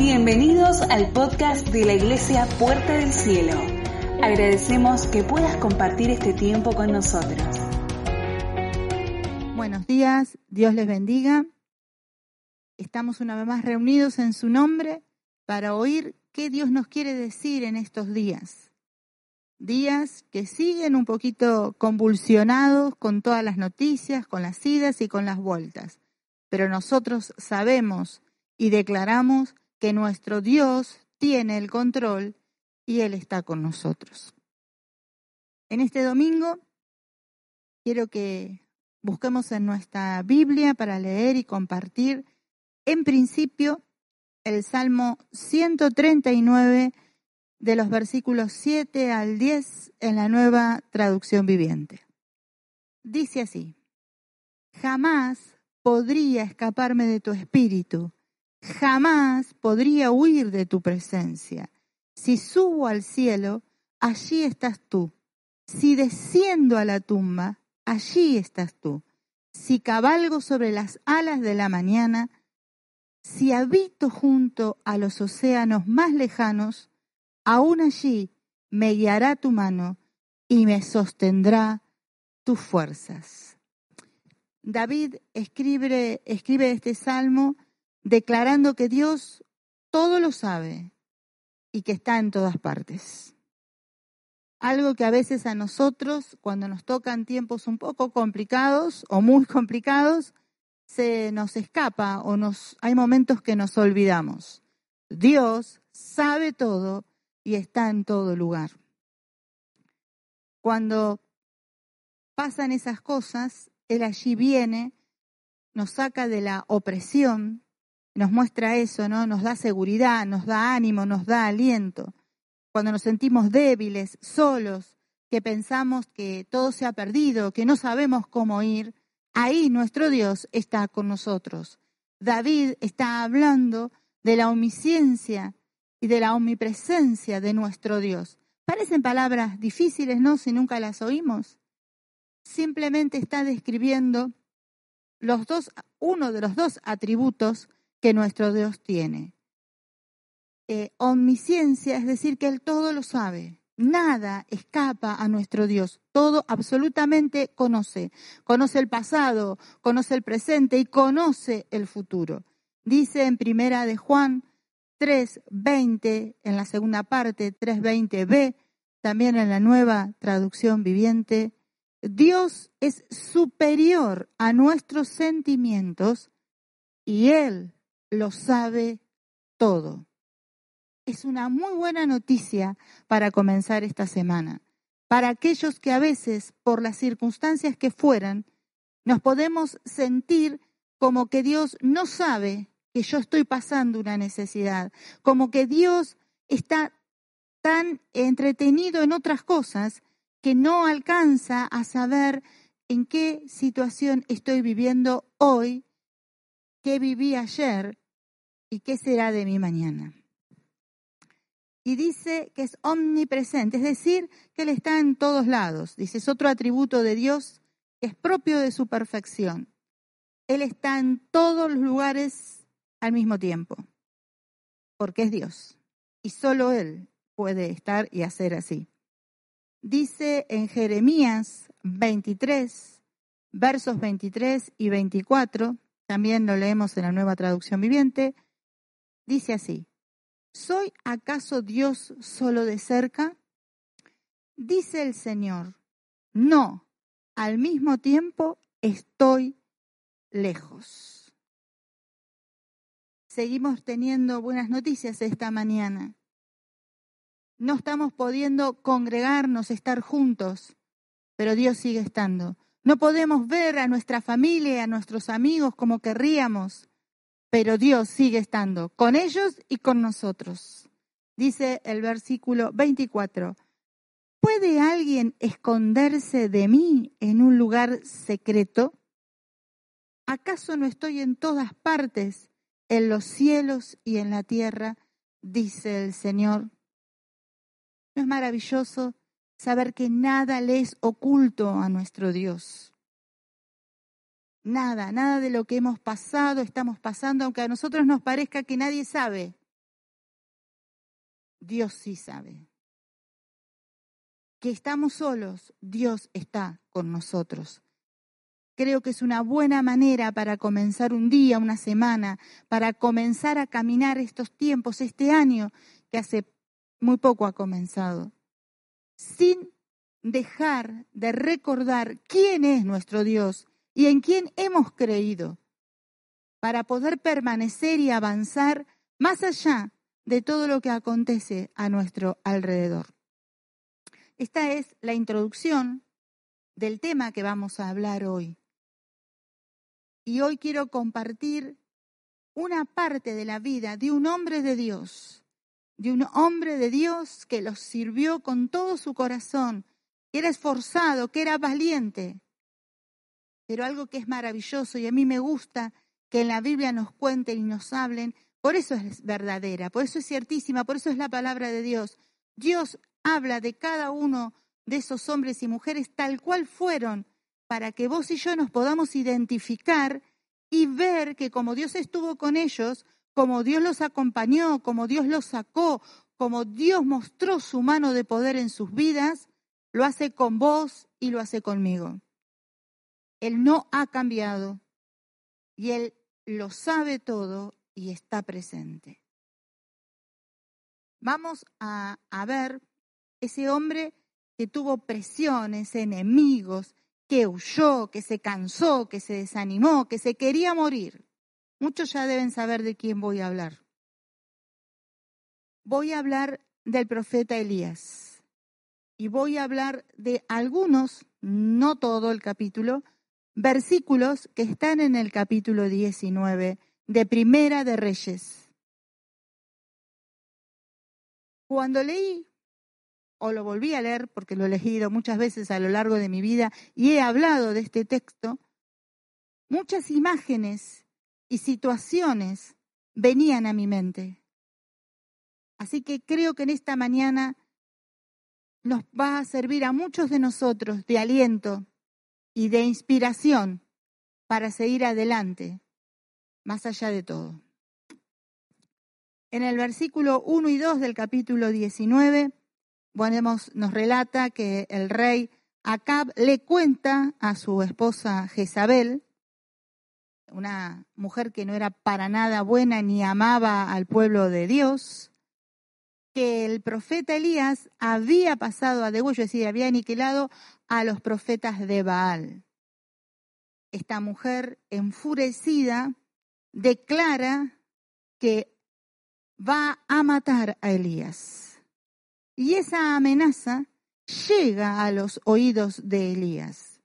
Bienvenidos al podcast de la Iglesia Puerta del Cielo. Agradecemos que puedas compartir este tiempo con nosotros. Buenos días, Dios les bendiga. Estamos una vez más reunidos en su nombre para oír qué Dios nos quiere decir en estos días. Días que siguen un poquito convulsionados con todas las noticias, con las idas y con las vueltas. Pero nosotros sabemos y declaramos que nuestro Dios tiene el control y Él está con nosotros. En este domingo quiero que busquemos en nuestra Biblia para leer y compartir, en principio, el Salmo 139 de los versículos 7 al 10 en la nueva traducción viviente. Dice así, jamás podría escaparme de tu espíritu jamás podría huir de tu presencia. Si subo al cielo, allí estás tú. Si desciendo a la tumba, allí estás tú. Si cabalgo sobre las alas de la mañana, si habito junto a los océanos más lejanos, aún allí me guiará tu mano y me sostendrá tus fuerzas. David escribe, escribe este salmo declarando que Dios todo lo sabe y que está en todas partes. Algo que a veces a nosotros, cuando nos tocan tiempos un poco complicados o muy complicados, se nos escapa o nos, hay momentos que nos olvidamos. Dios sabe todo y está en todo lugar. Cuando pasan esas cosas, Él allí viene, nos saca de la opresión, nos muestra eso, ¿no? Nos da seguridad, nos da ánimo, nos da aliento. Cuando nos sentimos débiles, solos, que pensamos que todo se ha perdido, que no sabemos cómo ir, ahí nuestro Dios está con nosotros. David está hablando de la omnisciencia y de la omnipresencia de nuestro Dios. Parecen palabras difíciles, ¿no? Si nunca las oímos. Simplemente está describiendo los dos, uno de los dos atributos que nuestro Dios tiene. Eh, omnisciencia es decir que Él todo lo sabe. Nada escapa a nuestro Dios. Todo absolutamente conoce. Conoce el pasado, conoce el presente y conoce el futuro. Dice en primera de Juan 3.20, en la segunda parte 3.20b, también en la nueva traducción viviente, Dios es superior a nuestros sentimientos y Él lo sabe todo. Es una muy buena noticia para comenzar esta semana. Para aquellos que a veces, por las circunstancias que fueran, nos podemos sentir como que Dios no sabe que yo estoy pasando una necesidad, como que Dios está tan entretenido en otras cosas que no alcanza a saber en qué situación estoy viviendo hoy, qué viví ayer ¿y qué será de mí mañana? Y dice que es omnipresente, es decir, que Él está en todos lados. Dice, es otro atributo de Dios que es propio de su perfección. Él está en todos los lugares al mismo tiempo, porque es Dios. Y solo Él puede estar y hacer así. Dice en Jeremías 23, versos 23 y 24, también lo leemos en la nueva traducción viviente, Dice así, ¿soy acaso Dios solo de cerca? Dice el Señor, no, al mismo tiempo estoy lejos. Seguimos teniendo buenas noticias esta mañana. No estamos pudiendo congregarnos, estar juntos, pero Dios sigue estando. No podemos ver a nuestra familia, a nuestros amigos como querríamos, pero Dios sigue estando con ellos y con nosotros. Dice el versículo 24, ¿puede alguien esconderse de mí en un lugar secreto? ¿Acaso no estoy en todas partes, en los cielos y en la tierra? dice el Señor. ¿No es maravilloso saber que nada le es oculto a nuestro Dios? Nada, nada de lo que hemos pasado, estamos pasando, aunque a nosotros nos parezca que nadie sabe. Dios sí sabe. Que estamos solos, Dios está con nosotros. Creo que es una buena manera para comenzar un día, una semana, para comenzar a caminar estos tiempos, este año que hace muy poco ha comenzado, sin dejar de recordar quién es nuestro Dios y en quién hemos creído, para poder permanecer y avanzar más allá de todo lo que acontece a nuestro alrededor. Esta es la introducción del tema que vamos a hablar hoy y hoy quiero compartir una parte de la vida de un hombre de Dios, de un hombre de Dios que los sirvió con todo su corazón, que era esforzado, que era valiente. Pero algo que es maravilloso y a mí me gusta que en la Biblia nos cuenten y nos hablen, por eso es verdadera, por eso es ciertísima, por eso es la palabra de Dios. Dios habla de cada uno de esos hombres y mujeres tal cual fueron para que vos y yo nos podamos identificar y ver que como Dios estuvo con ellos, como Dios los acompañó, como Dios los sacó, como Dios mostró su mano de poder en sus vidas, lo hace con vos y lo hace conmigo. Él no ha cambiado y Él lo sabe todo y está presente. Vamos a, a ver ese hombre que tuvo presiones, enemigos, que huyó, que se cansó, que se desanimó, que se quería morir. Muchos ya deben saber de quién voy a hablar. Voy a hablar del profeta Elías y voy a hablar de algunos, no todo el capítulo, versículos que están en el capítulo 19 de Primera de Reyes. Cuando leí o lo volví a leer porque lo he leído muchas veces a lo largo de mi vida y he hablado de este texto, muchas imágenes y situaciones venían a mi mente. Así que creo que en esta mañana nos va a servir a muchos de nosotros de aliento y de inspiración para seguir adelante, más allá de todo. En el versículo 1 y 2 del capítulo 19 bueno, nos relata que el rey Acab le cuenta a su esposa Jezabel, una mujer que no era para nada buena ni amaba al pueblo de Dios, que el profeta Elías había pasado a degüello, es decir, había aniquilado a los profetas de Baal. Esta mujer enfurecida declara que va a matar a Elías. Y esa amenaza llega a los oídos de Elías,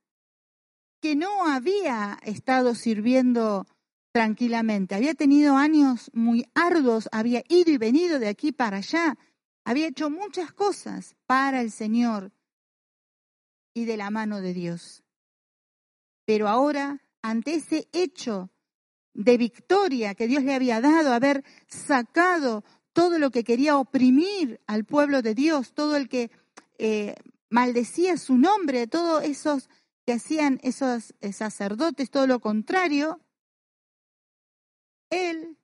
que no había estado sirviendo tranquilamente, había tenido años muy arduos, había ido y venido de aquí para allá, había hecho muchas cosas para el Señor y de la mano de Dios. Pero ahora, ante ese hecho de victoria que Dios le había dado, haber sacado todo lo que quería oprimir al pueblo de Dios, todo el que eh, maldecía su nombre, todos esos que hacían esos eh, sacerdotes, todo lo contrario, él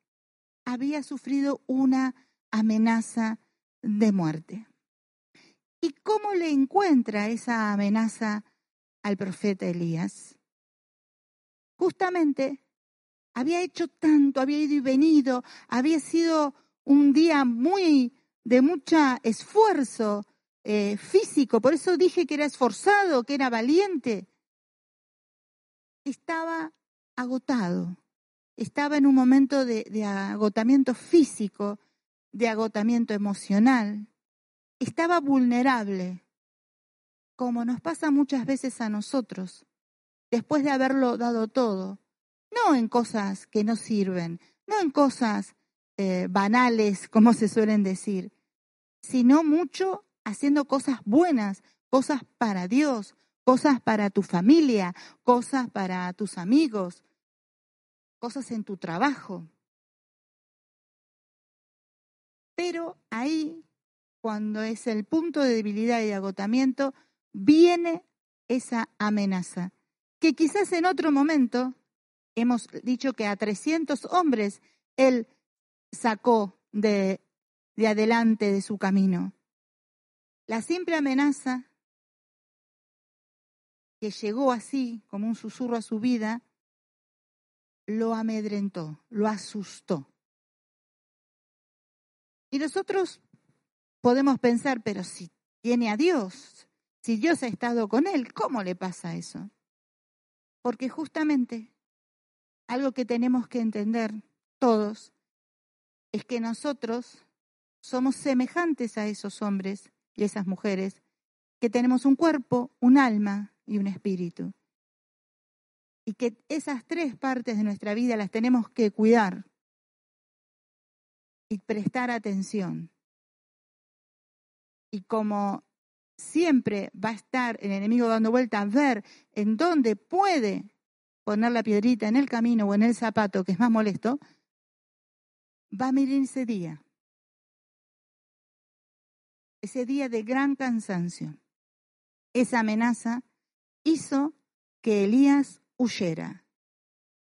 había sufrido una amenaza de muerte. ¿Y cómo le encuentra esa amenaza al profeta Elías? Justamente había hecho tanto, había ido y venido, había sido un día muy de mucho esfuerzo eh, físico, por eso dije que era esforzado, que era valiente. Estaba agotado, estaba en un momento de, de agotamiento físico, de agotamiento emocional, estaba vulnerable, como nos pasa muchas veces a nosotros, después de haberlo dado todo, no en cosas que no sirven, no en cosas eh, banales, como se suelen decir, sino mucho haciendo cosas buenas, cosas para Dios, cosas para tu familia, cosas para tus amigos, cosas en tu trabajo. Pero ahí, cuando es el punto de debilidad y de agotamiento, viene esa amenaza, que quizás en otro momento hemos dicho que a 300 hombres él sacó de, de adelante de su camino. La simple amenaza que llegó así como un susurro a su vida, lo amedrentó, lo asustó. Y nosotros podemos pensar, pero si tiene a Dios, si Dios ha estado con él, ¿cómo le pasa eso? Porque justamente algo que tenemos que entender todos es que nosotros somos semejantes a esos hombres y esas mujeres, que tenemos un cuerpo, un alma y un espíritu. Y que esas tres partes de nuestra vida las tenemos que cuidar y prestar atención. Y como siempre va a estar el enemigo dando vuelta a ver en dónde puede poner la piedrita en el camino o en el zapato, que es más molesto, va a mirar ese día. Ese día de gran cansancio. Esa amenaza hizo que Elías huyera.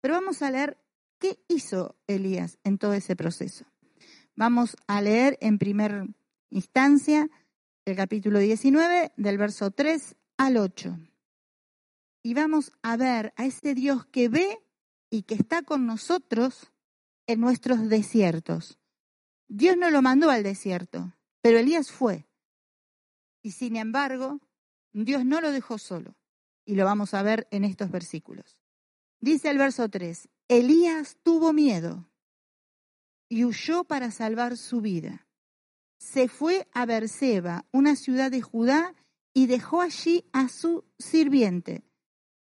Pero vamos a leer qué hizo Elías en todo ese proceso. Vamos a leer en primera instancia el capítulo 19 del verso 3 al 8. Y vamos a ver a ese Dios que ve y que está con nosotros en nuestros desiertos. Dios no lo mandó al desierto, pero Elías fue. Y sin embargo, Dios no lo dejó solo. Y lo vamos a ver en estos versículos. Dice el verso 3, Elías tuvo miedo y huyó para salvar su vida se fue a Berseba, una ciudad de Judá, y dejó allí a su sirviente.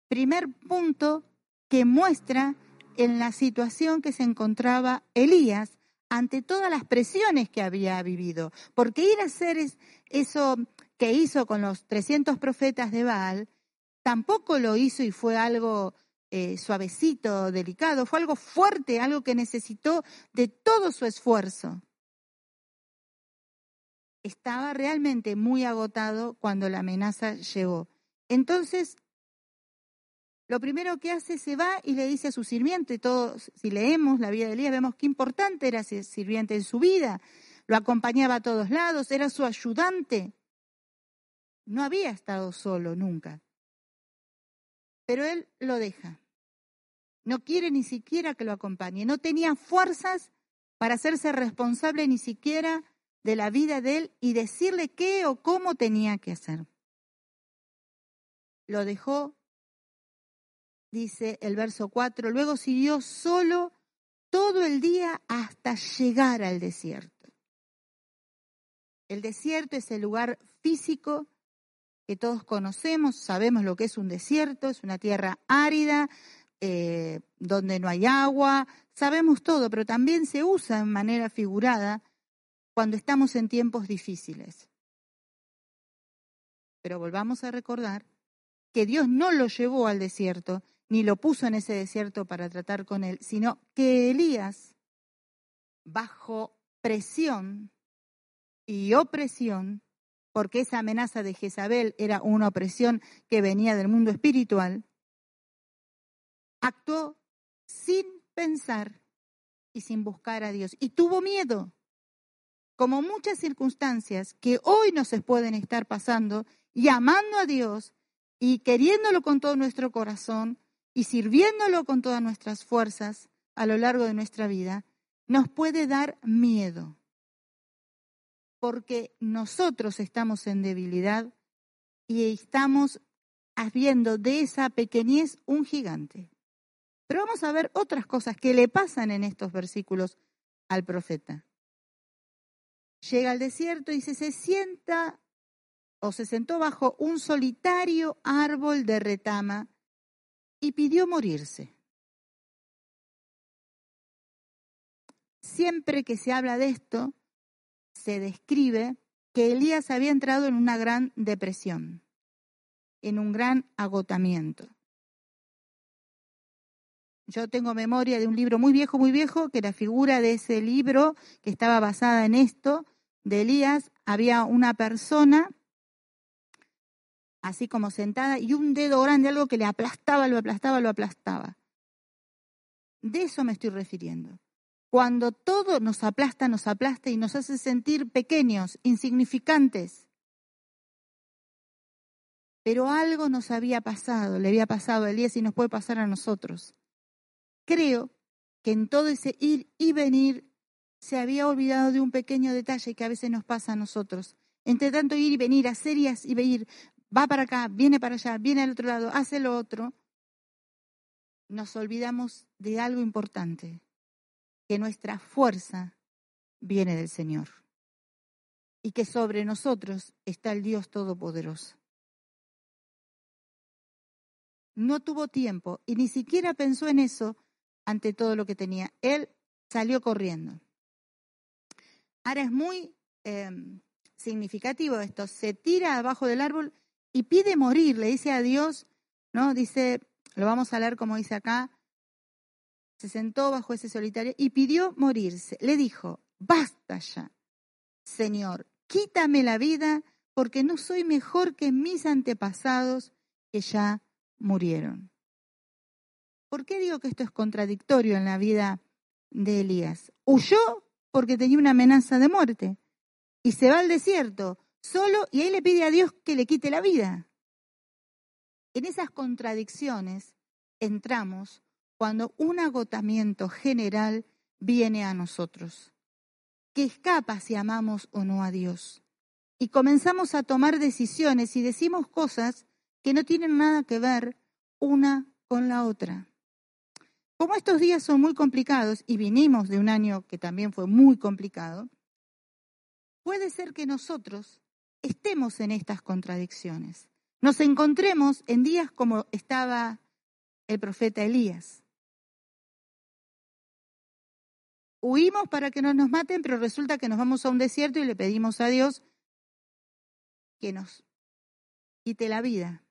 Primer punto que muestra en la situación que se encontraba Elías ante todas las presiones que había vivido. Porque ir a hacer eso que hizo con los 300 profetas de Baal, tampoco lo hizo y fue algo eh, suavecito, delicado, fue algo fuerte, algo que necesitó de todo su esfuerzo estaba realmente muy agotado cuando la amenaza llegó. Entonces, lo primero que hace se va y le dice a su sirviente, todos, si leemos la vida de Elías, vemos qué importante era ese sirviente en su vida, lo acompañaba a todos lados, era su ayudante. No había estado solo nunca. Pero él lo deja. No quiere ni siquiera que lo acompañe. No tenía fuerzas para hacerse responsable ni siquiera de la vida de él y decirle qué o cómo tenía que hacer. Lo dejó, dice el verso 4, luego siguió solo todo el día hasta llegar al desierto. El desierto es el lugar físico que todos conocemos, sabemos lo que es un desierto, es una tierra árida, eh, donde no hay agua, sabemos todo, pero también se usa en manera figurada cuando estamos en tiempos difíciles. Pero volvamos a recordar que Dios no lo llevó al desierto, ni lo puso en ese desierto para tratar con él, sino que Elías, bajo presión y opresión, porque esa amenaza de Jezabel era una opresión que venía del mundo espiritual, actuó sin pensar y sin buscar a Dios. Y tuvo miedo como muchas circunstancias que hoy nos pueden estar pasando, llamando a Dios y queriéndolo con todo nuestro corazón y sirviéndolo con todas nuestras fuerzas a lo largo de nuestra vida, nos puede dar miedo. Porque nosotros estamos en debilidad y estamos haciendo de esa pequeñez un gigante. Pero vamos a ver otras cosas que le pasan en estos versículos al profeta llega al desierto y se sienta o se sentó bajo un solitario árbol de retama y pidió morirse. Siempre que se habla de esto, se describe que Elías había entrado en una gran depresión, en un gran agotamiento. Yo tengo memoria de un libro muy viejo, muy viejo, que la figura de ese libro, que estaba basada en esto, de Elías, había una persona así como sentada y un dedo grande, algo que le aplastaba, lo aplastaba, lo aplastaba. De eso me estoy refiriendo. Cuando todo nos aplasta, nos aplasta y nos hace sentir pequeños, insignificantes. Pero algo nos había pasado, le había pasado a Elías y nos puede pasar a nosotros. Creo que en todo ese ir y venir se había olvidado de un pequeño detalle que a veces nos pasa a nosotros. Entre tanto ir y venir, hacer y venir, va para acá, viene para allá, viene al otro lado, hace lo otro, nos olvidamos de algo importante, que nuestra fuerza viene del Señor y que sobre nosotros está el Dios Todopoderoso. No tuvo tiempo y ni siquiera pensó en eso ante todo lo que tenía. Él salió corriendo. Ahora es muy em, significativo esto. Se tira abajo del árbol y pide morir, le dice a Dios, ¿no? Dice, lo vamos a leer como dice acá, se sentó bajo ese solitario y pidió morirse. Le dijo, basta ya, Señor, quítame la vida porque no soy mejor que mis antepasados que ya murieron. ¿Por qué digo que esto es contradictorio en la vida de Elías? Huyó porque tenía una amenaza de muerte y se va al desierto solo y ahí le pide a Dios que le quite la vida. En esas contradicciones entramos cuando un agotamiento general viene a nosotros, que escapa si amamos o no a Dios. Y comenzamos a tomar decisiones y decimos cosas que no tienen nada que ver una con la otra. Como estos días son muy complicados y vinimos de un año que también fue muy complicado, puede ser que nosotros estemos en estas contradicciones. Nos encontremos en días como estaba el profeta Elías, huimos para que no nos maten, pero resulta que nos vamos a un desierto y le pedimos a Dios que nos quite la vida.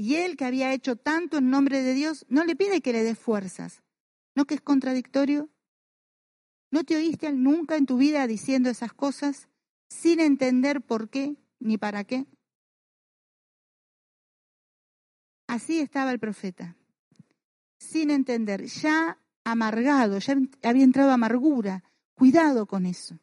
Y él que había hecho tanto en nombre de Dios, no le pide que le dé fuerzas. ¿No que es contradictorio? ¿No te oíste nunca en tu vida diciendo esas cosas sin entender por qué ni para qué? Así estaba el profeta, sin entender. Ya amargado, ya había entrado amargura. Cuidado con eso.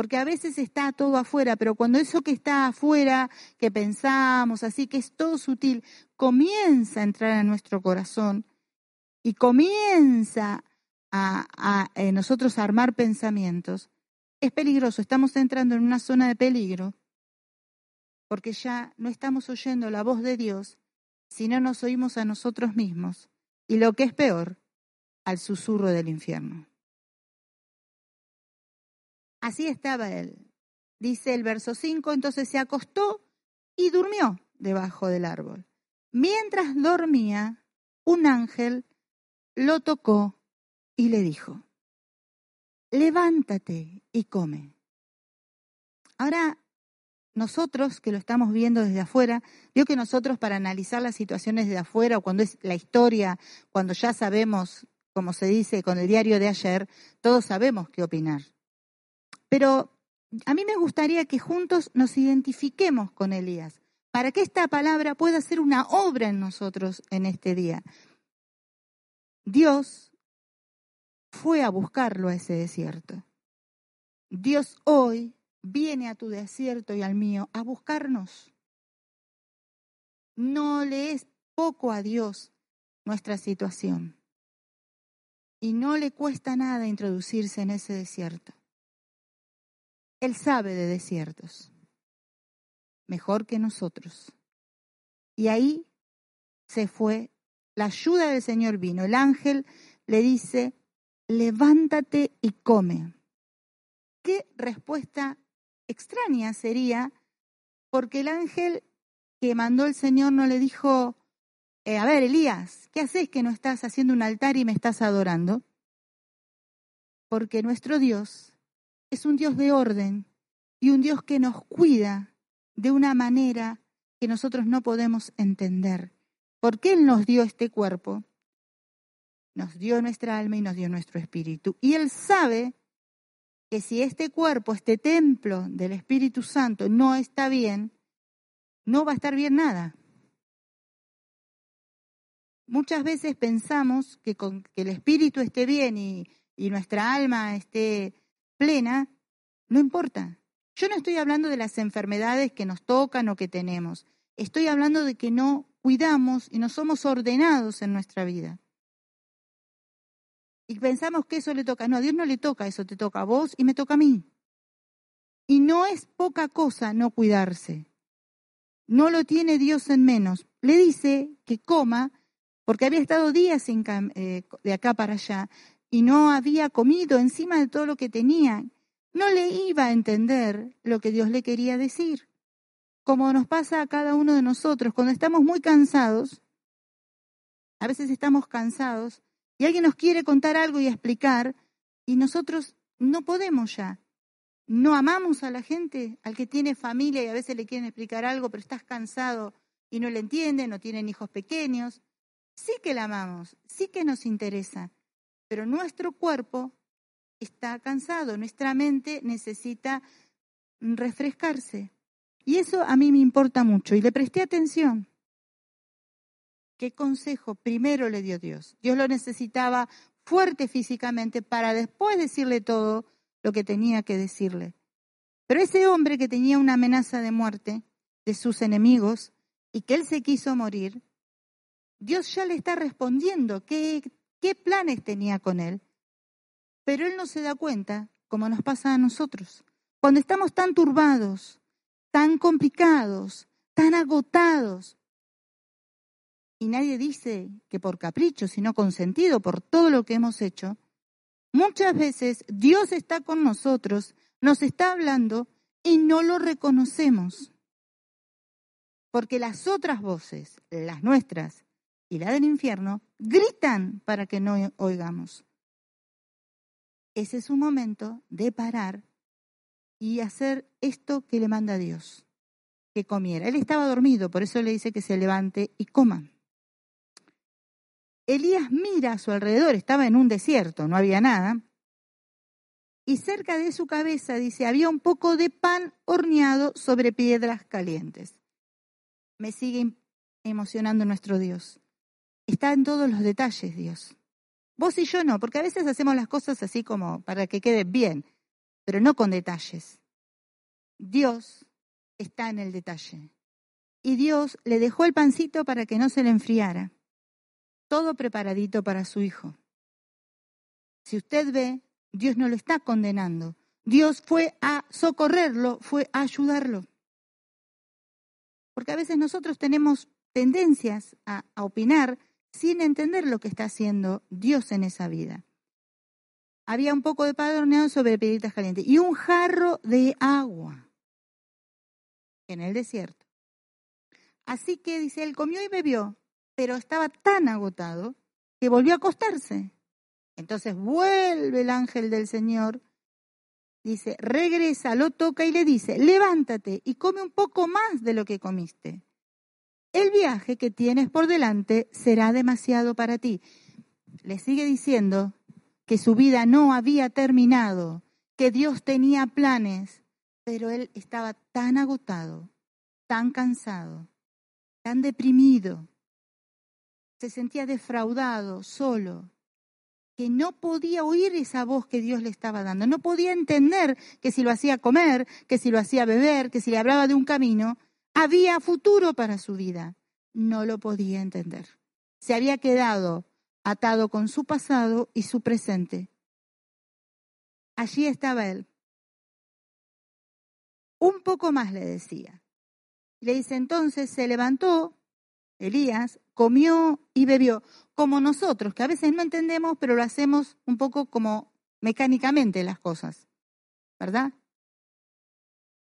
Porque a veces está todo afuera, pero cuando eso que está afuera, que pensamos, así que es todo sutil, comienza a entrar a nuestro corazón y comienza a, eh, nosotros a armar pensamientos, es peligroso. Estamos entrando en una zona de peligro porque ya no estamos oyendo la voz de Dios, sino nos oímos a nosotros mismos. Y lo que es peor, al susurro del infierno. Así estaba él. Dice el verso 5, entonces se acostó y durmió debajo del árbol. Mientras dormía, un ángel lo tocó y le dijo, levántate y come. Ahora, nosotros que lo estamos viendo desde afuera, veo que nosotros para analizar las situaciones de afuera o cuando es la historia, cuando ya sabemos como se dice con el diario de ayer, todos sabemos qué opinar. Pero a mí me gustaría que juntos nos identifiquemos con Elías, para que esta palabra pueda ser una obra en nosotros en este día. Dios fue a buscarlo a ese desierto. Dios hoy viene a tu desierto y al mío a buscarnos. No le es poco a Dios nuestra situación y no le cuesta nada introducirse en ese desierto. Él sabe de desiertos, mejor que nosotros. Y ahí se fue, la ayuda del Señor vino. El ángel le dice, levántate y come. Qué respuesta extraña sería porque el ángel que mandó el Señor no le dijo, eh, a ver, Elías, ¿qué haces que no estás haciendo un altar y me estás adorando? Porque nuestro Dios es un Dios de orden y un Dios que nos cuida de una manera que nosotros no podemos entender. ¿Por qué Él nos dio este cuerpo? Nos dio nuestra alma y nos dio nuestro espíritu. Y Él sabe que si este cuerpo, este templo del Espíritu Santo no está bien, no va a estar bien nada. Muchas veces pensamos que con que el espíritu esté bien y, y nuestra alma esté plena, no importa. Yo no estoy hablando de las enfermedades que nos tocan o que tenemos. Estoy hablando de que no cuidamos y no somos ordenados en nuestra vida. Y pensamos que eso le toca. No, a Dios no le toca, eso te toca a vos y me toca a mí. Y no es poca cosa no cuidarse. No lo tiene Dios en menos. Le dice que coma porque había estado días eh, de acá para allá y no había comido encima de todo lo que tenía. No le iba a entender lo que Dios le quería decir. Como nos pasa a cada uno de nosotros, cuando estamos muy cansados, a veces estamos cansados y alguien nos quiere contar algo y explicar y nosotros no podemos ya. No amamos a la gente, al que tiene familia y a veces le quieren explicar algo, pero estás cansado y no le entienden, no tienen hijos pequeños. Sí que la amamos, sí que nos interesa, pero nuestro cuerpo está cansado, nuestra mente necesita refrescarse. Y eso a mí me importa mucho y le presté atención. ¿Qué consejo primero le dio Dios? Dios lo necesitaba fuerte físicamente para después decirle todo lo que tenía que decirle. Pero ese hombre que tenía una amenaza de muerte de sus enemigos y que él se quiso morir, Dios ya le está respondiendo qué, qué planes tenía con él. Pero él no se da cuenta, como nos pasa a nosotros. Cuando estamos tan turbados, tan complicados, tan agotados, y nadie dice que por capricho, sino con sentido por todo lo que hemos hecho, muchas veces Dios está con nosotros, nos está hablando y no lo reconocemos. Porque las otras voces, las nuestras y la del infierno, gritan para que no oigamos. Ese es un momento de parar y hacer esto que le manda Dios, que comiera. Él estaba dormido, por eso le dice que se levante y coma. Elías mira a su alrededor, estaba en un desierto, no había nada, y cerca de su cabeza, dice, había un poco de pan horneado sobre piedras calientes. Me sigue emocionando nuestro Dios. Está en todos los detalles, Dios. Vos y yo no, porque a veces hacemos las cosas así como para que queden bien, pero no con detalles. Dios está en el detalle. Y Dios le dejó el pancito para que no se le enfriara todo preparadito para su hijo. Si usted ve, Dios no lo está condenando. Dios fue a socorrerlo, fue a ayudarlo. Porque a veces nosotros tenemos tendencias a, opinar sin entender lo que está haciendo Dios en esa vida. Había un poco de padroneado sobre piedritas calientes y un jarro de agua en el desierto. Así que dice, él comió y bebió pero estaba tan agotado que volvió a acostarse. Entonces vuelve el ángel del Señor, dice, regresa, lo toca y le dice, levántate y come un poco más de lo que comiste. El viaje que tienes por delante será demasiado para ti. Le sigue diciendo que su vida no había terminado, que Dios tenía planes, pero él estaba tan agotado, tan cansado, tan deprimido, se sentía defraudado, solo, que no podía oír esa voz que Dios le estaba dando, no podía entender que si lo hacía comer, que si lo hacía beber, que si le hablaba de un camino, había futuro para su vida. No lo podía entender. Se había quedado atado con su pasado y su presente. Allí estaba él. Un poco más le decía. Le dice entonces, se levantó, Elías, comió y bebió, como nosotros, que a veces no entendemos, pero lo hacemos un poco como mecánicamente las cosas, ¿verdad?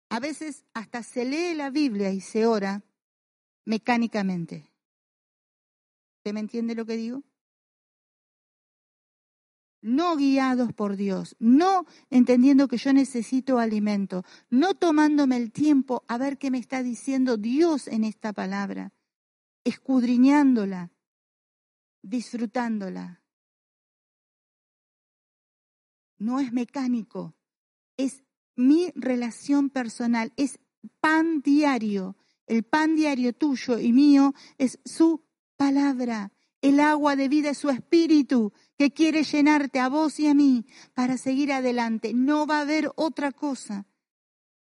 A veces hasta se lee la Biblia y se ora mecánicamente. ¿Usted me entiende lo que digo? No guiados por Dios, no entendiendo que yo necesito alimento, no tomándome el tiempo a ver qué me está diciendo Dios en esta palabra, escudriñándola, disfrutándola. No es mecánico, es mi relación personal, es pan diario. El pan diario tuyo y mío es su palabra. El agua de vida es su espíritu que quiere llenarte a vos y a mí para seguir adelante. No va a haber otra cosa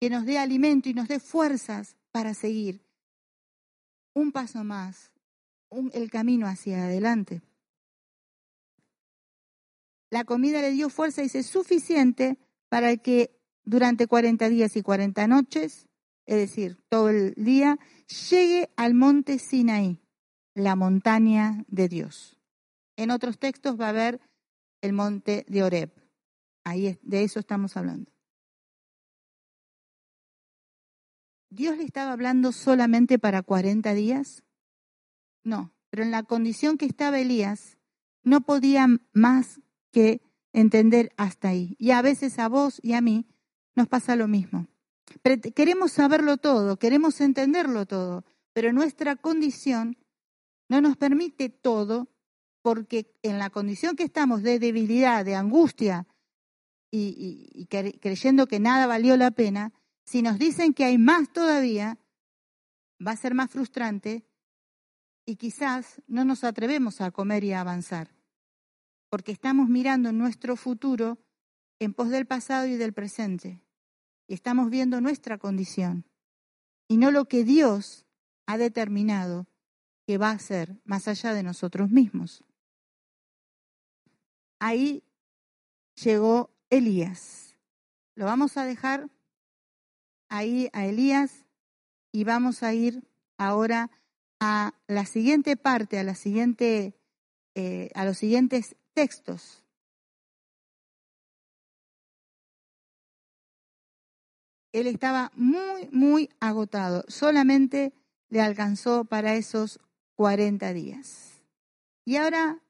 que nos dé alimento y nos dé fuerzas para seguir. Un paso más, el camino hacia adelante. La comida le dio fuerza, dice, suficiente para que durante 40 días y 40 noches, es decir, todo el día, llegue al monte Sinaí, la montaña de Dios. En otros textos va a haber el monte de Oreb. Ahí de eso estamos hablando. ¿Dios le estaba hablando solamente para 40 días? No, pero en la condición que estaba Elías, no podía más que entender hasta ahí. Y a veces a vos y a mí nos pasa lo mismo. queremos saberlo todo, queremos entenderlo todo, pero nuestra condición no nos permite todo porque en la condición que estamos de debilidad, de angustia y, creyendo que nada valió la pena, si nos dicen que hay más todavía, va a ser más frustrante y quizás no nos atrevemos a comer y a avanzar, porque estamos mirando nuestro futuro en pos del pasado y del presente y estamos viendo nuestra condición y no lo que Dios ha determinado que va a ser más allá de nosotros mismos. Ahí llegó Elías. Lo vamos a dejar ahí a Elías y vamos a ir ahora a la siguiente parte, a la siguiente, eh, a los siguientes textos. Él estaba muy, muy agotado. Solamente le alcanzó para esos 40 días. Y ahora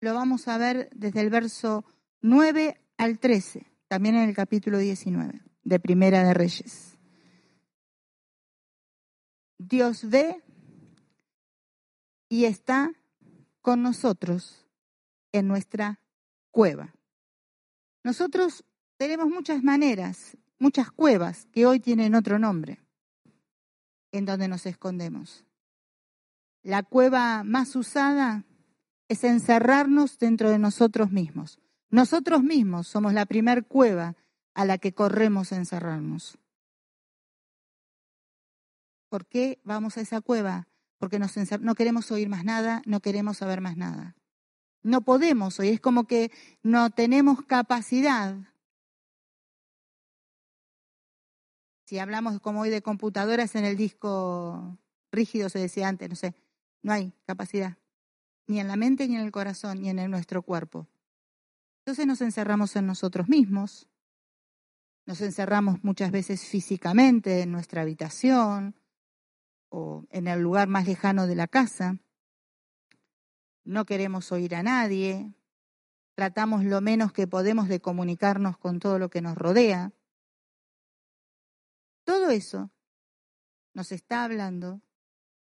lo vamos a ver desde el verso 9 al 13, también en el capítulo 19 de Primera de Reyes. Dios ve y está con nosotros en nuestra cueva. Nosotros tenemos muchas maneras muchas cuevas que hoy tienen otro nombre, en donde nos escondemos. La cueva más usada es encerrarnos dentro de nosotros mismos. Nosotros mismos somos la primer cueva a la que corremos a encerrarnos. ¿Por qué vamos a esa cueva? Porque no queremos oír más nada, no queremos saber más nada. No podemos oír, es como que no tenemos capacidad Si hablamos como hoy de computadoras en el disco rígido, se decía antes, no sé, no hay capacidad, ni en la mente, ni en el corazón, ni en nuestro cuerpo. Entonces nos encerramos en nosotros mismos, nos encerramos muchas veces físicamente en nuestra habitación o en el lugar más lejano de la casa. No queremos oír a nadie, tratamos lo menos que podemos de comunicarnos con todo lo que nos rodea. Todo eso nos está hablando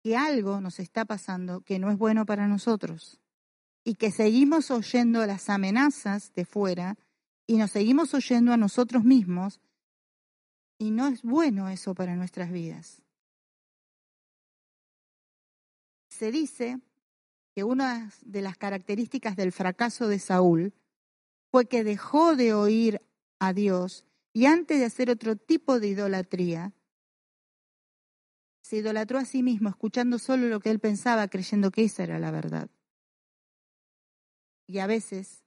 que algo nos está pasando que no es bueno para nosotros y que seguimos oyendo las amenazas de fuera y nos seguimos oyendo a nosotros mismos y no es bueno eso para nuestras vidas. Se dice que una de las características del fracaso de Saúl fue que dejó de oír a Dios y antes de hacer otro tipo de idolatría, se idolatró a sí mismo, escuchando solo lo que él pensaba, creyendo que esa era la verdad. Y a veces,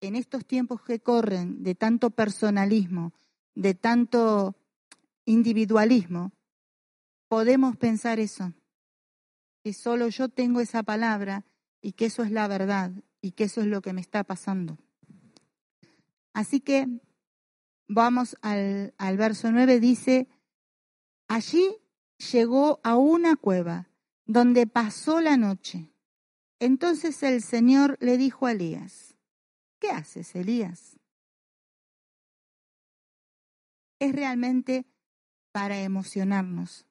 en estos tiempos que corren de tanto personalismo, de tanto individualismo, podemos pensar eso, que solo yo tengo esa palabra y que eso es la verdad y que eso es lo que me está pasando. Así que vamos al, al verso 9, dice, allí llegó a una cueva donde pasó la noche. Entonces el Señor le dijo a Elías, ¿qué haces, Elías? Es realmente para emocionarnos.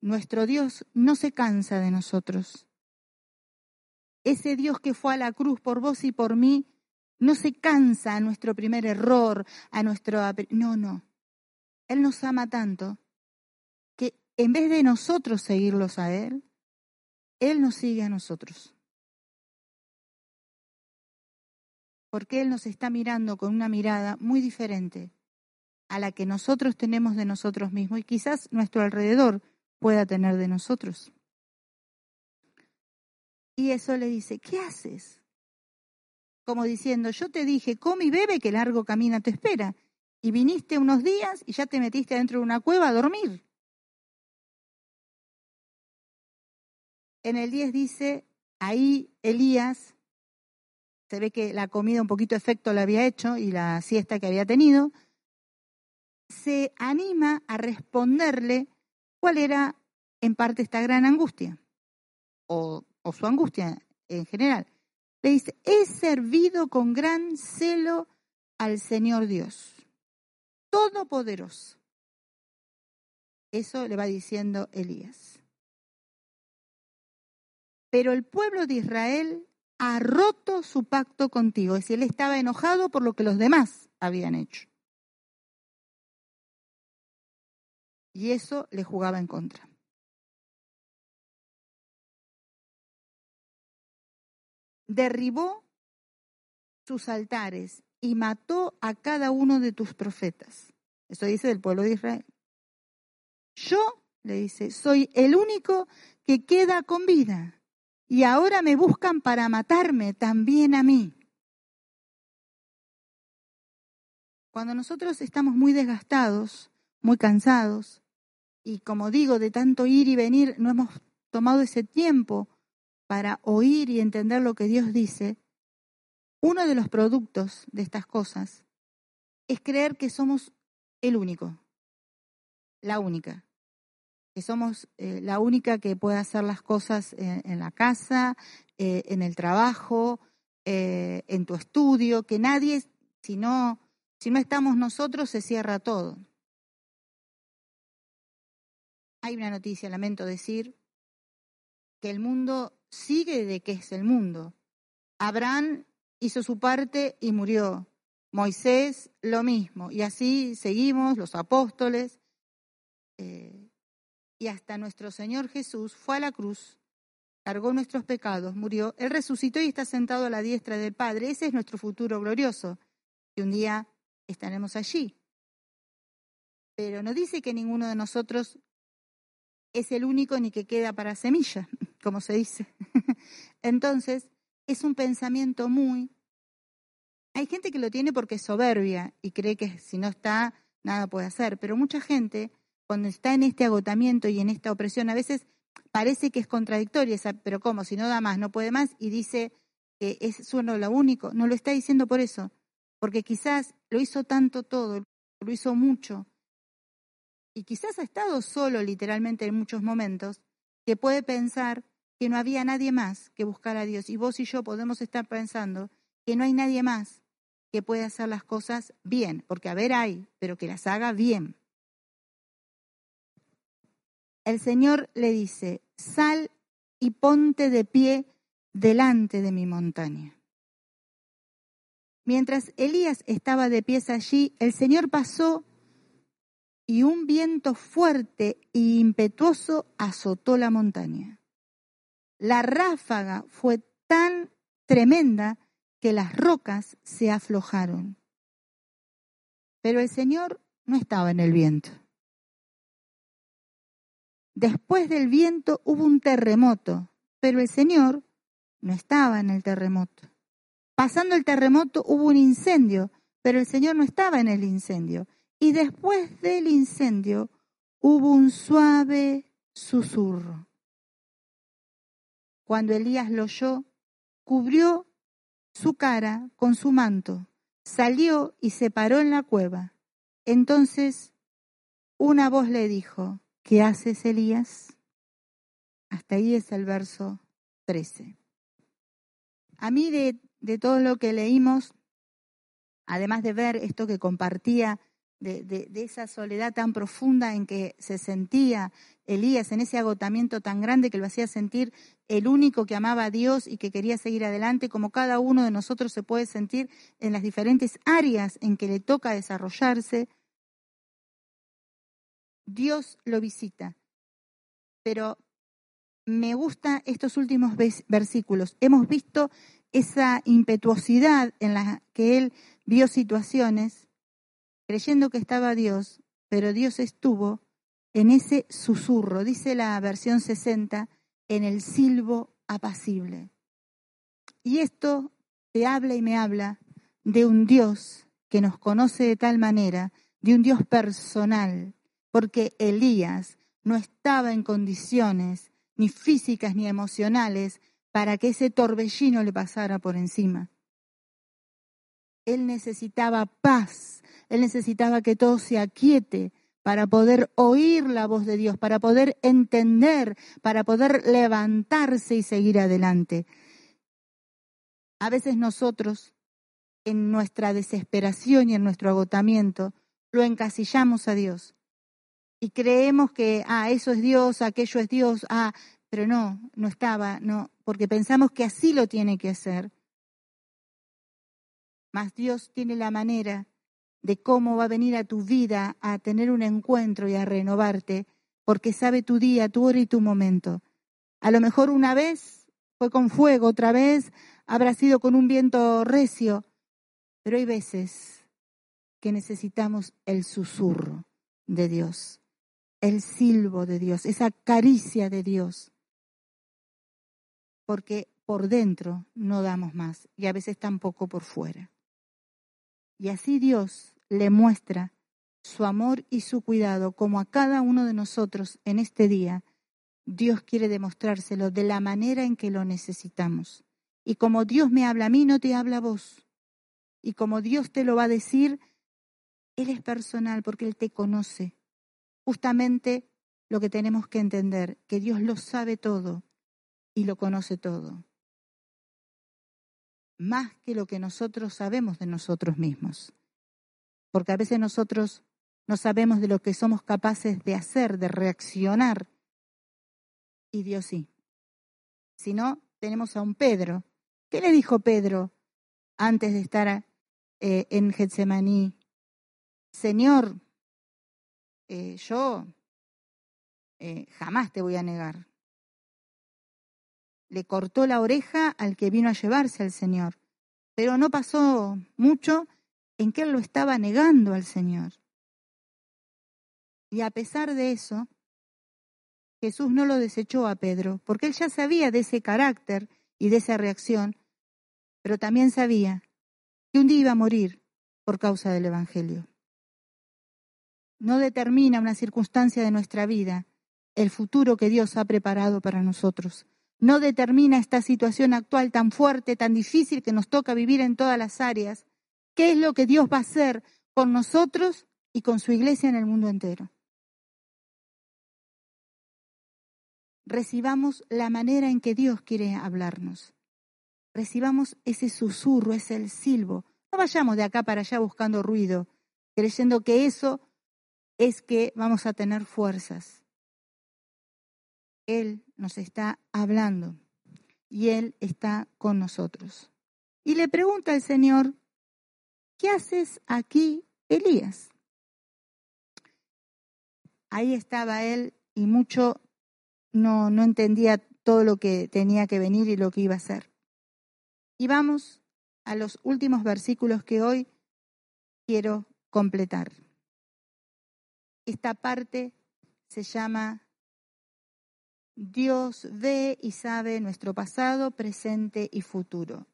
Nuestro Dios no se cansa de nosotros. Ese Dios que fue a la cruz por vos y por mí no se cansa a nuestro primer error, a nuestro... No, no. Él nos ama tanto que en vez de nosotros seguirlos a Él, Él nos sigue a nosotros. Porque Él nos está mirando con una mirada muy diferente a la que nosotros tenemos de nosotros mismos y quizás nuestro alrededor pueda tener de nosotros. Y eso le dice, ¿qué haces? Como diciendo, yo te dije, come y bebe, que largo camino te espera. Y viniste unos días y ya te metiste dentro de una cueva a dormir. En el 10 dice, ahí Elías, se ve que la comida un poquito efecto le había hecho y la siesta que había tenido, se anima a responderle cuál era en parte esta gran angustia, o su angustia en general. Le dice, he servido con gran celo al Señor Dios, todopoderoso. Eso le va diciendo Elías. Pero el pueblo de Israel ha roto su pacto contigo. Es decir, él estaba enojado por lo que los demás habían hecho. Y eso le jugaba en contra. Derribó sus altares y mató a cada uno de tus profetas. Eso dice del pueblo de Israel. Yo, le dice, soy el único que queda con vida y ahora me buscan para matarme también a mí. Cuando nosotros estamos muy desgastados, muy cansados, y como digo, de tanto ir y venir, no hemos tomado ese tiempo para oír y entender lo que Dios dice, uno de los productos de estas cosas es creer que somos el único, la única, que somos eh, la única que puede hacer las cosas en, la casa, eh, en el trabajo, eh, en tu estudio, que nadie, si no, si no estamos nosotros, se cierra todo. Hay una noticia, lamento decir, que el mundo sigue de que es el mundo. Abraham hizo su parte y murió. Moisés lo mismo. Y así seguimos, los apóstoles. Eh, y hasta nuestro Señor Jesús fue a la cruz, cargó nuestros pecados, murió. Él resucitó y está sentado a la diestra del Padre. Ese es nuestro futuro glorioso. Y un día estaremos allí. Pero no dice que ninguno de nosotros es el único ni que queda para semilla como se dice. Entonces, es un pensamiento muy... Hay gente que lo tiene porque es soberbia y cree que si no está, nada puede hacer, pero mucha gente, cuando está en este agotamiento y en esta opresión, a veces parece que es contradictoria, pero ¿cómo? Si no da más, no puede más, y dice que es solo lo único, no lo está diciendo por eso, porque quizás lo hizo tanto todo, lo hizo mucho, y quizás ha estado solo literalmente en muchos momentos, que puede pensar que no había nadie más que buscar a Dios. Y vos y yo podemos estar pensando que no hay nadie más que pueda hacer las cosas bien, porque a ver hay, pero que las haga bien. El Señor le dice, sal y ponte de pie delante de mi montaña. Mientras Elías estaba de pies allí, el Señor pasó y un viento fuerte e impetuoso azotó la montaña. La ráfaga fue tan tremenda que las rocas se aflojaron. Pero el Señor no estaba en el viento. Después del viento hubo un terremoto, pero el Señor no estaba en el terremoto. Pasando el terremoto hubo un incendio, pero el Señor no estaba en el incendio. Y después del incendio hubo un suave susurro. Cuando Elías lo oyó, cubrió su cara con su manto, salió y se paró en la cueva. Entonces una voz le dijo, ¿qué haces, Elías? Hasta ahí es el verso 13. A mí de, de todo lo que leímos, además de ver esto que compartía de, esa soledad tan profunda en que se sentía Elías, en ese agotamiento tan grande que lo hacía sentir el único que amaba a Dios y que quería seguir adelante, como cada uno de nosotros se puede sentir en las diferentes áreas en que le toca desarrollarse, Dios lo visita. Pero me gustan estos últimos versículos. Hemos visto esa impetuosidad en la que él vio situaciones creyendo que estaba Dios, pero Dios estuvo en ese susurro, dice la versión 60, en el silbo apacible. Y esto te habla y me habla de un Dios que nos conoce de tal manera, de un Dios personal, porque Elías no estaba en condiciones ni físicas ni emocionales para que ese torbellino le pasara por encima. Él necesitaba paz, él necesitaba que todo se aquiete para poder oír la voz de Dios, para poder entender, para poder levantarse y seguir adelante. A veces nosotros, en nuestra desesperación y en nuestro agotamiento, lo encasillamos a Dios y creemos que, ah, eso es Dios, aquello es Dios, ah, pero no, no estaba, no, porque pensamos que así lo tiene que hacer. Mas Dios tiene la manera de cómo va a venir a tu vida a tener un encuentro y a renovarte, porque sabe tu día, tu hora y tu momento. A lo mejor una vez fue con fuego, otra vez habrá sido con un viento recio, pero hay veces que necesitamos el susurro de Dios, el silbo de Dios, esa caricia de Dios, porque por dentro no damos más y a veces tampoco por fuera. Y así Dios le muestra su amor y su cuidado como a cada uno de nosotros en este día. Dios quiere demostrárselo de la manera en que lo necesitamos. Y como Dios me habla a mí, no te habla a vos. Y como Dios te lo va a decir, Él es personal porque Él te conoce. Justamente lo que tenemos que entender, que Dios lo sabe todo y lo conoce todo. Más que lo que nosotros sabemos de nosotros mismos porque a veces nosotros no sabemos de lo que somos capaces de hacer, de reaccionar, y Dios sí. Si no, tenemos a un Pedro. ¿Qué le dijo Pedro antes de estar eh, en Getsemaní? Señor, eh, yo eh, jamás te voy a negar. Le cortó la oreja al que vino a llevarse al Señor. Pero no pasó mucho en que él lo estaba negando al Señor. Y a pesar de eso, Jesús no lo desechó a Pedro, porque él ya sabía de ese carácter y de esa reacción, pero también sabía que un día iba a morir por causa del Evangelio. No determina una circunstancia de nuestra vida el futuro que Dios ha preparado para nosotros. No determina esta situación actual tan fuerte, tan difícil que nos toca vivir en todas las áreas, qué es lo que Dios va a hacer con nosotros y con su iglesia en el mundo entero. Recibamos la manera en que Dios quiere hablarnos. Recibamos ese susurro, ese el silbo. No vayamos de acá para allá buscando ruido, creyendo que eso es que vamos a tener fuerzas. Él nos está hablando y Él está con nosotros. Y le pregunta al Señor, ¿qué haces aquí, Elías? Ahí estaba él y mucho no, no entendía todo lo que tenía que venir y lo que iba a hacer. Y vamos a los últimos versículos que hoy quiero completar. Esta parte se llama Dios ve y sabe nuestro pasado, presente y futuro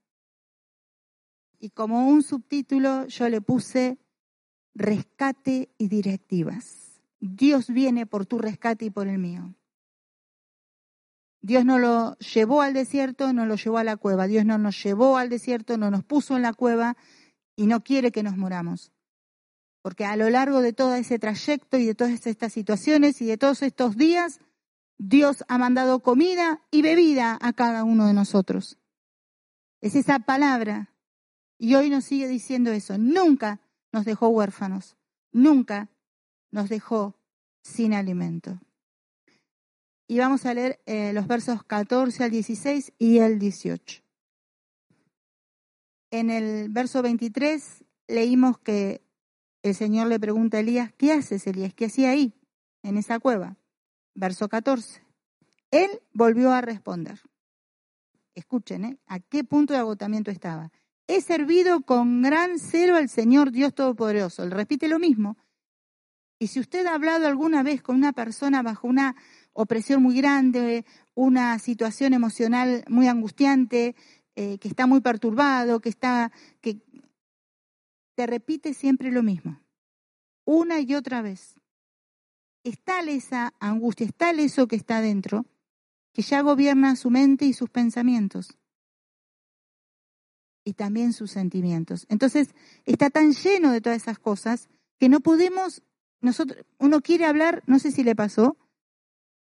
y como un subtítulo yo le puse rescate y directivas. Dios viene por tu rescate y por el mío. Dios no lo llevó al desierto, no lo llevó a la cueva. Dios no nos llevó al desierto, no nos puso en la cueva y no quiere que nos moramos. porque a lo largo de todo ese trayecto y de todas estas situaciones y de todos estos días, Dios ha mandado comida y bebida a cada uno de nosotros. Es esa palabra. Y hoy nos sigue diciendo eso. Nunca nos dejó huérfanos. Nunca nos dejó sin alimento. Y vamos a leer eh, los versos 14 al 16 y el 18. En el verso 23 leímos que el Señor le pregunta a Elías, ¿qué haces, Elías? ¿Qué hacía ahí, en esa cueva? Verso 14. Él volvió a responder. Escuchen, ¿eh? ¿A qué punto de agotamiento estaba? He servido con gran celo al Señor Dios Todopoderoso. Él repite lo mismo. Y si usted ha hablado alguna vez con una persona bajo una opresión muy grande, una situación emocional muy angustiante, eh, que está muy perturbado, que está, que te repite siempre lo mismo, una y otra vez. Es tal esa angustia, es tal eso que está dentro, que ya gobierna su mente y sus pensamientos y también sus sentimientos. Entonces, está tan lleno de todas esas cosas que no podemos, nosotros, uno quiere hablar, no sé si le pasó,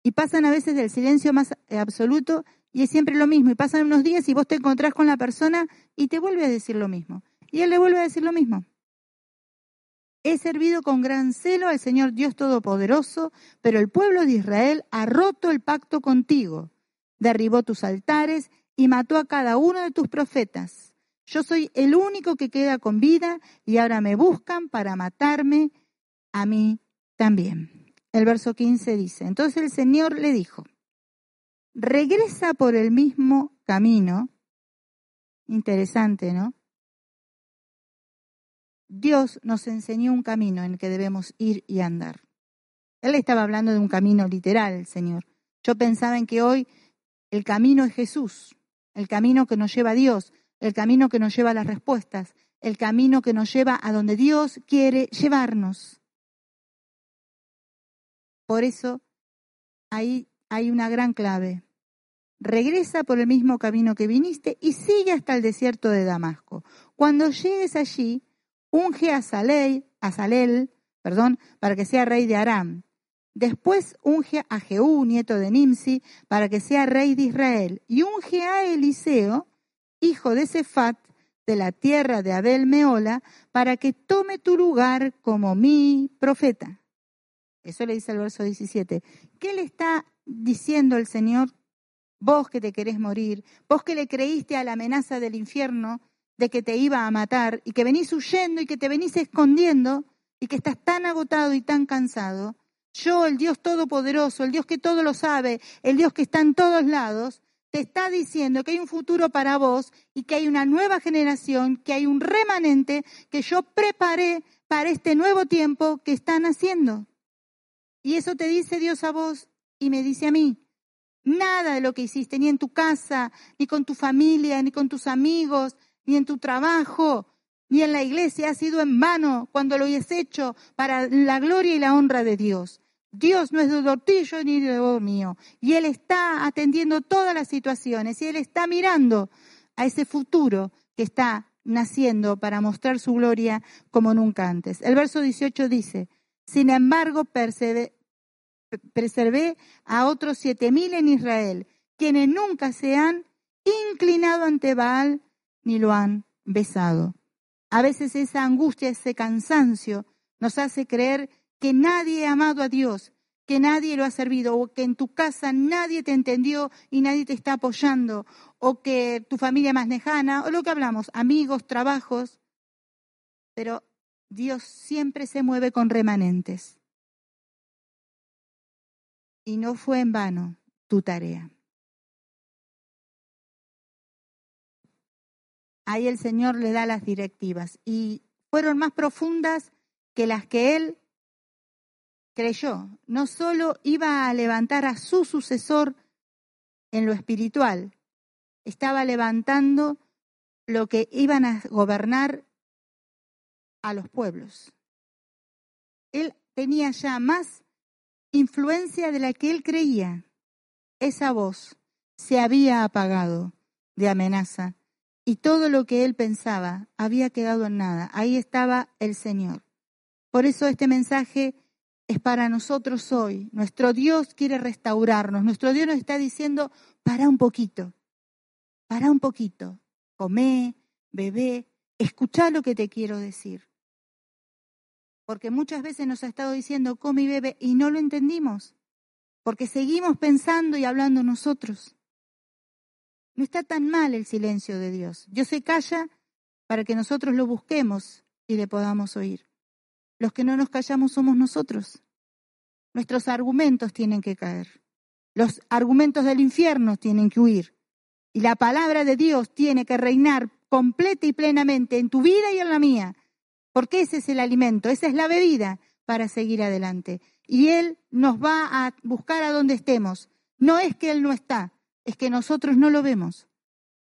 y pasan a veces del silencio más absoluto y es siempre lo mismo. Y pasan unos días y vos te encontrás con la persona y te vuelve a decir lo mismo. Y él le vuelve a decir lo mismo. He servido con gran celo al Señor Dios Todopoderoso, pero el pueblo de Israel ha roto el pacto contigo, derribó tus altares y mató a cada uno de tus profetas. Yo soy el único que queda con vida y ahora me buscan para matarme a mí también. El verso 15 dice, entonces el Señor le dijo, regresa por el mismo camino. Interesante, ¿no? Dios nos enseñó un camino en el que debemos ir y andar. Él estaba hablando de un camino literal, Señor. Yo pensaba en que hoy el camino es Jesús, el camino que nos lleva a Dios, el camino que nos lleva a las respuestas, el camino que nos lleva a donde Dios quiere llevarnos. Por eso ahí hay una gran clave. Regresa por el mismo camino que viniste y sigue hasta el desierto de Damasco. Cuando llegues allí, unge a a Salel, perdón, para que sea rey de Aram. Después unge a Jehú, nieto de Nimsi, para que sea rey de Israel. Y unge a Eliseo, hijo de Cefat, de la tierra de Abel Meola, para que tome tu lugar como mi profeta. Eso le dice el verso 17. ¿Qué le está diciendo el Señor? Vos que te querés morir, vos que le creíste a la amenaza del infierno de que te iba a matar y que venís huyendo y que te venís escondiendo y que estás tan agotado y tan cansado, yo, el Dios Todopoderoso, el Dios que todo lo sabe, el Dios que está en todos lados, te está diciendo que hay un futuro para vos y que hay una nueva generación, que hay un remanente que yo preparé para este nuevo tiempo que están haciendo. Y eso te dice Dios a vos y me dice a mí. Nada de lo que hiciste, ni en tu casa, ni con tu familia, ni con tus amigos, ni en tu trabajo, ni en la iglesia ha sido en vano cuando lo hayas hecho para la gloria y la honra de Dios. Dios no es de tuyo ni de mío. Y Él está atendiendo todas las situaciones y Él está mirando a ese futuro que está naciendo para mostrar su gloria como nunca antes. El verso 18 dice, sin embargo, preservé a otros siete mil en Israel, quienes nunca se han inclinado ante Baal ni lo han besado. A veces esa angustia, ese cansancio nos hace creer que nadie ha amado a Dios, que nadie lo ha servido, o que en tu casa nadie te entendió y nadie te está apoyando, o que tu familia más lejana, o lo que hablamos, amigos, trabajos. Pero Dios siempre se mueve con remanentes. Y no fue en vano tu tarea. Ahí el Señor le da las directivas y fueron más profundas que las que él creyó. No solo iba a levantar a su sucesor en lo espiritual, estaba levantando lo que iban a gobernar a los pueblos. Él tenía ya más influencia de la que él creía. Esa voz se había apagado de amenaza y todo lo que él pensaba había quedado en nada. Ahí estaba el Señor. Por eso este mensaje es para nosotros hoy. Nuestro Dios quiere restaurarnos. Nuestro Dios nos está diciendo, para un poquito, para un poquito. Comé, bebé, escucha lo que te quiero decir. Porque muchas veces nos ha estado diciendo, come y bebe, y no lo entendimos. Porque seguimos pensando y hablando nosotros. No está tan mal el silencio de Dios. Dios se calla para que nosotros lo busquemos y le podamos oír. Los que no nos callamos somos nosotros. Nuestros argumentos tienen que caer. Los argumentos del infierno tienen que huir. Y la palabra de Dios tiene que reinar completa y plenamente en tu vida y en la mía. Porque ese es el alimento, esa es la bebida para seguir adelante. Y Él nos va a buscar a donde estemos. No es que Él no está, es que nosotros no lo vemos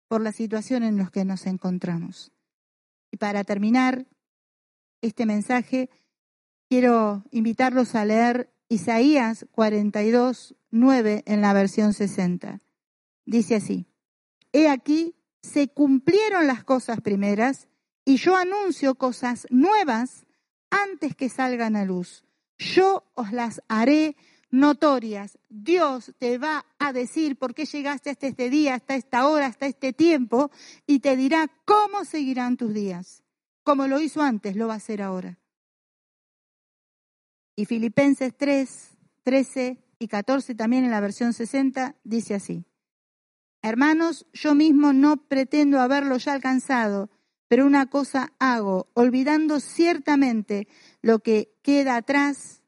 por la situación en la que nos encontramos. Y para terminar este mensaje, quiero invitarlos a leer Isaías 42, 9 en la versión 60. Dice así, He aquí, se cumplieron las cosas primeras y yo anuncio cosas nuevas antes que salgan a luz. Yo os las haré notorias. Dios te va a decir por qué llegaste hasta este día, hasta esta hora, hasta este tiempo, y te dirá cómo seguirán tus días. Como lo hizo antes, lo va a hacer ahora. Y Filipenses 3, 13 y 14, también en la versión 60, dice así. Hermanos, yo mismo no pretendo haberlo ya alcanzado, pero una cosa hago, olvidando ciertamente lo que queda atrás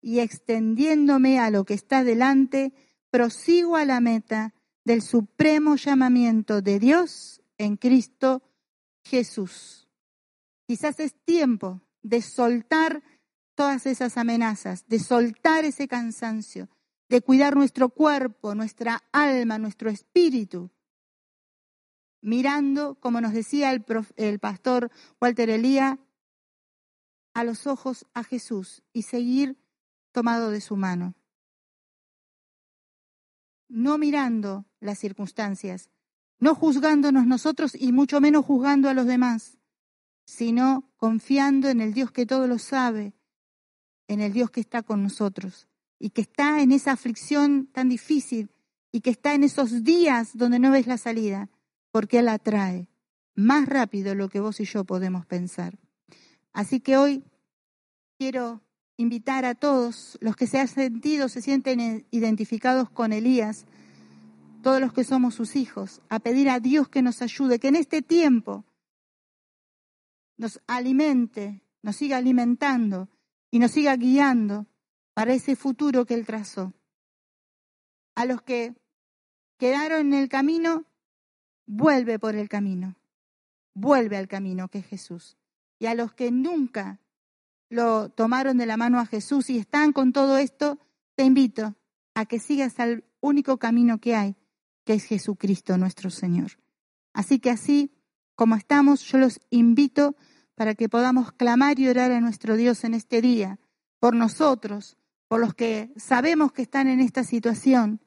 y extendiéndome a lo que está delante, prosigo a la meta del supremo llamamiento de Dios en Cristo Jesús. Quizás es tiempo de soltar todas esas amenazas, de soltar ese cansancio, de cuidar nuestro cuerpo, nuestra alma, nuestro espíritu, mirando, como nos decía el, el pastor Walter Elía, a los ojos a Jesús y seguir tomado de su mano. No mirando las circunstancias, no juzgándonos nosotros y mucho menos juzgando a los demás, sino confiando en el Dios que todo lo sabe, en el Dios que está con nosotros y que está en esa aflicción tan difícil y que está en esos días donde no ves la salida, porque Él la trae más rápido lo que vos y yo podemos pensar. Así que hoy quiero invitar a todos los que se han sentido, se sienten identificados con Elías, todos los que somos sus hijos, a pedir a Dios que nos ayude, que en este tiempo nos alimente, nos siga alimentando y nos siga guiando para ese futuro que Él trazó. A los que quedaron en el camino, vuelve por el camino, vuelve al camino que es Jesús. Y a los que nunca lo tomaron de la mano a Jesús y están con todo esto, te invito a que sigas al único camino que hay, que es Jesucristo nuestro Señor. Así que así como estamos, yo los invito para que podamos clamar y orar a nuestro Dios en este día, por nosotros, por los que sabemos que están en esta situación.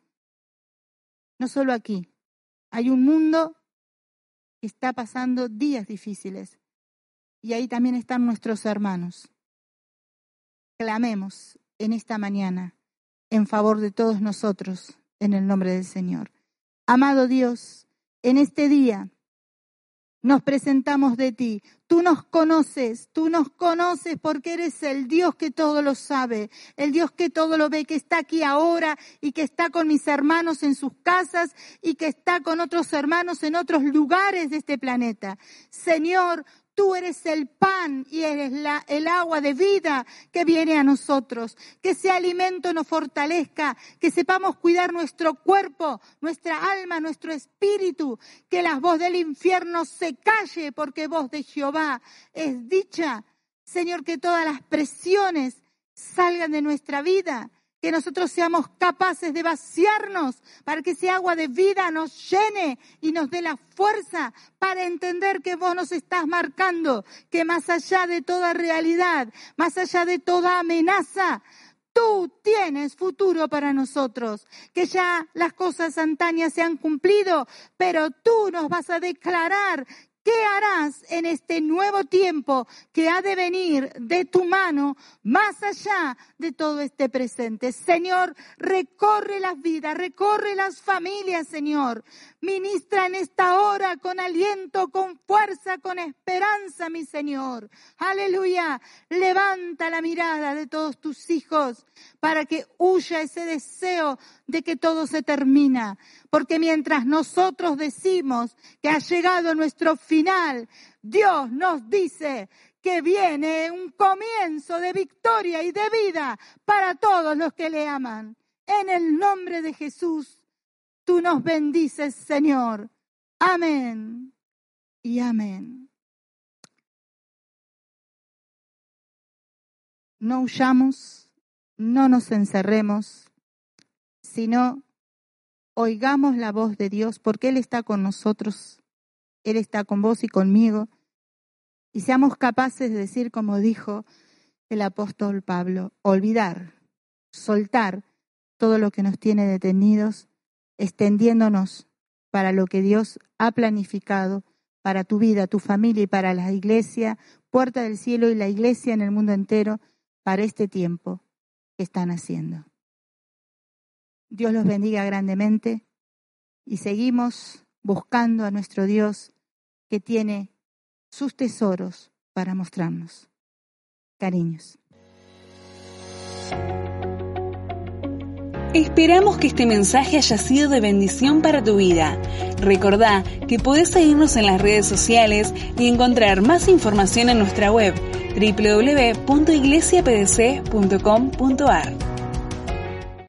No solo aquí, hay un mundo que está pasando días difíciles y ahí también están nuestros hermanos clamemos en esta mañana en favor de todos nosotros, en el nombre del Señor. Amado Dios, en este día nos presentamos de ti. Tú nos conoces, tú nos conoces porque eres el Dios que todo lo sabe, el Dios que todo lo ve, que está aquí ahora y que está con mis hermanos en sus casas y que está con otros hermanos en otros lugares de este planeta. Señor, Tú eres el pan y eres la, el agua de vida que viene a nosotros. Que ese alimento nos fortalezca, que sepamos cuidar nuestro cuerpo, nuestra alma, nuestro espíritu. Que la voz del infierno se calle porque voz de Jehová es dicha. Señor, que todas las presiones salgan de nuestra vida que nosotros seamos capaces de vaciarnos para que ese agua de vida nos llene y nos dé la fuerza para entender que vos nos estás marcando, que más allá de toda realidad, más allá de toda amenaza, tú tienes futuro para nosotros, que ya las cosas antañas se han cumplido, pero tú nos vas a declarar ¿Qué harás en este nuevo tiempo que ha de venir de tu mano más allá de todo este presente? Señor, recorre las vidas, recorre las familias, Señor. Ministra en esta hora con aliento, con fuerza, con esperanza, mi Señor. Aleluya. Levanta la mirada de todos tus hijos para que huya ese deseo de que todo se termina. Porque mientras nosotros decimos que ha llegado nuestro final, Dios nos dice que viene un comienzo de victoria y de vida para todos los que le aman. En el nombre de Jesús, tú nos bendices, Señor. Amén y amén. No huyamos, no nos encerremos, sino oigamos la voz de Dios, porque Él está con nosotros, Él está con vos y conmigo, y seamos capaces de decir, como dijo el apóstol Pablo, olvidar, soltar todo lo que nos tiene detenidos, extendiéndonos para lo que Dios ha planificado para tu vida, tu familia y para la iglesia, puerta del cielo y la iglesia en el mundo entero, para este tiempo que están haciendo. Dios los bendiga grandemente y seguimos buscando a nuestro Dios que tiene sus tesoros para mostrarnos. Cariños. Esperamos que este mensaje haya sido de bendición para tu vida. Recordá que podés seguirnos en las redes sociales y encontrar más información en nuestra web www.iglesiapdc.com.ar.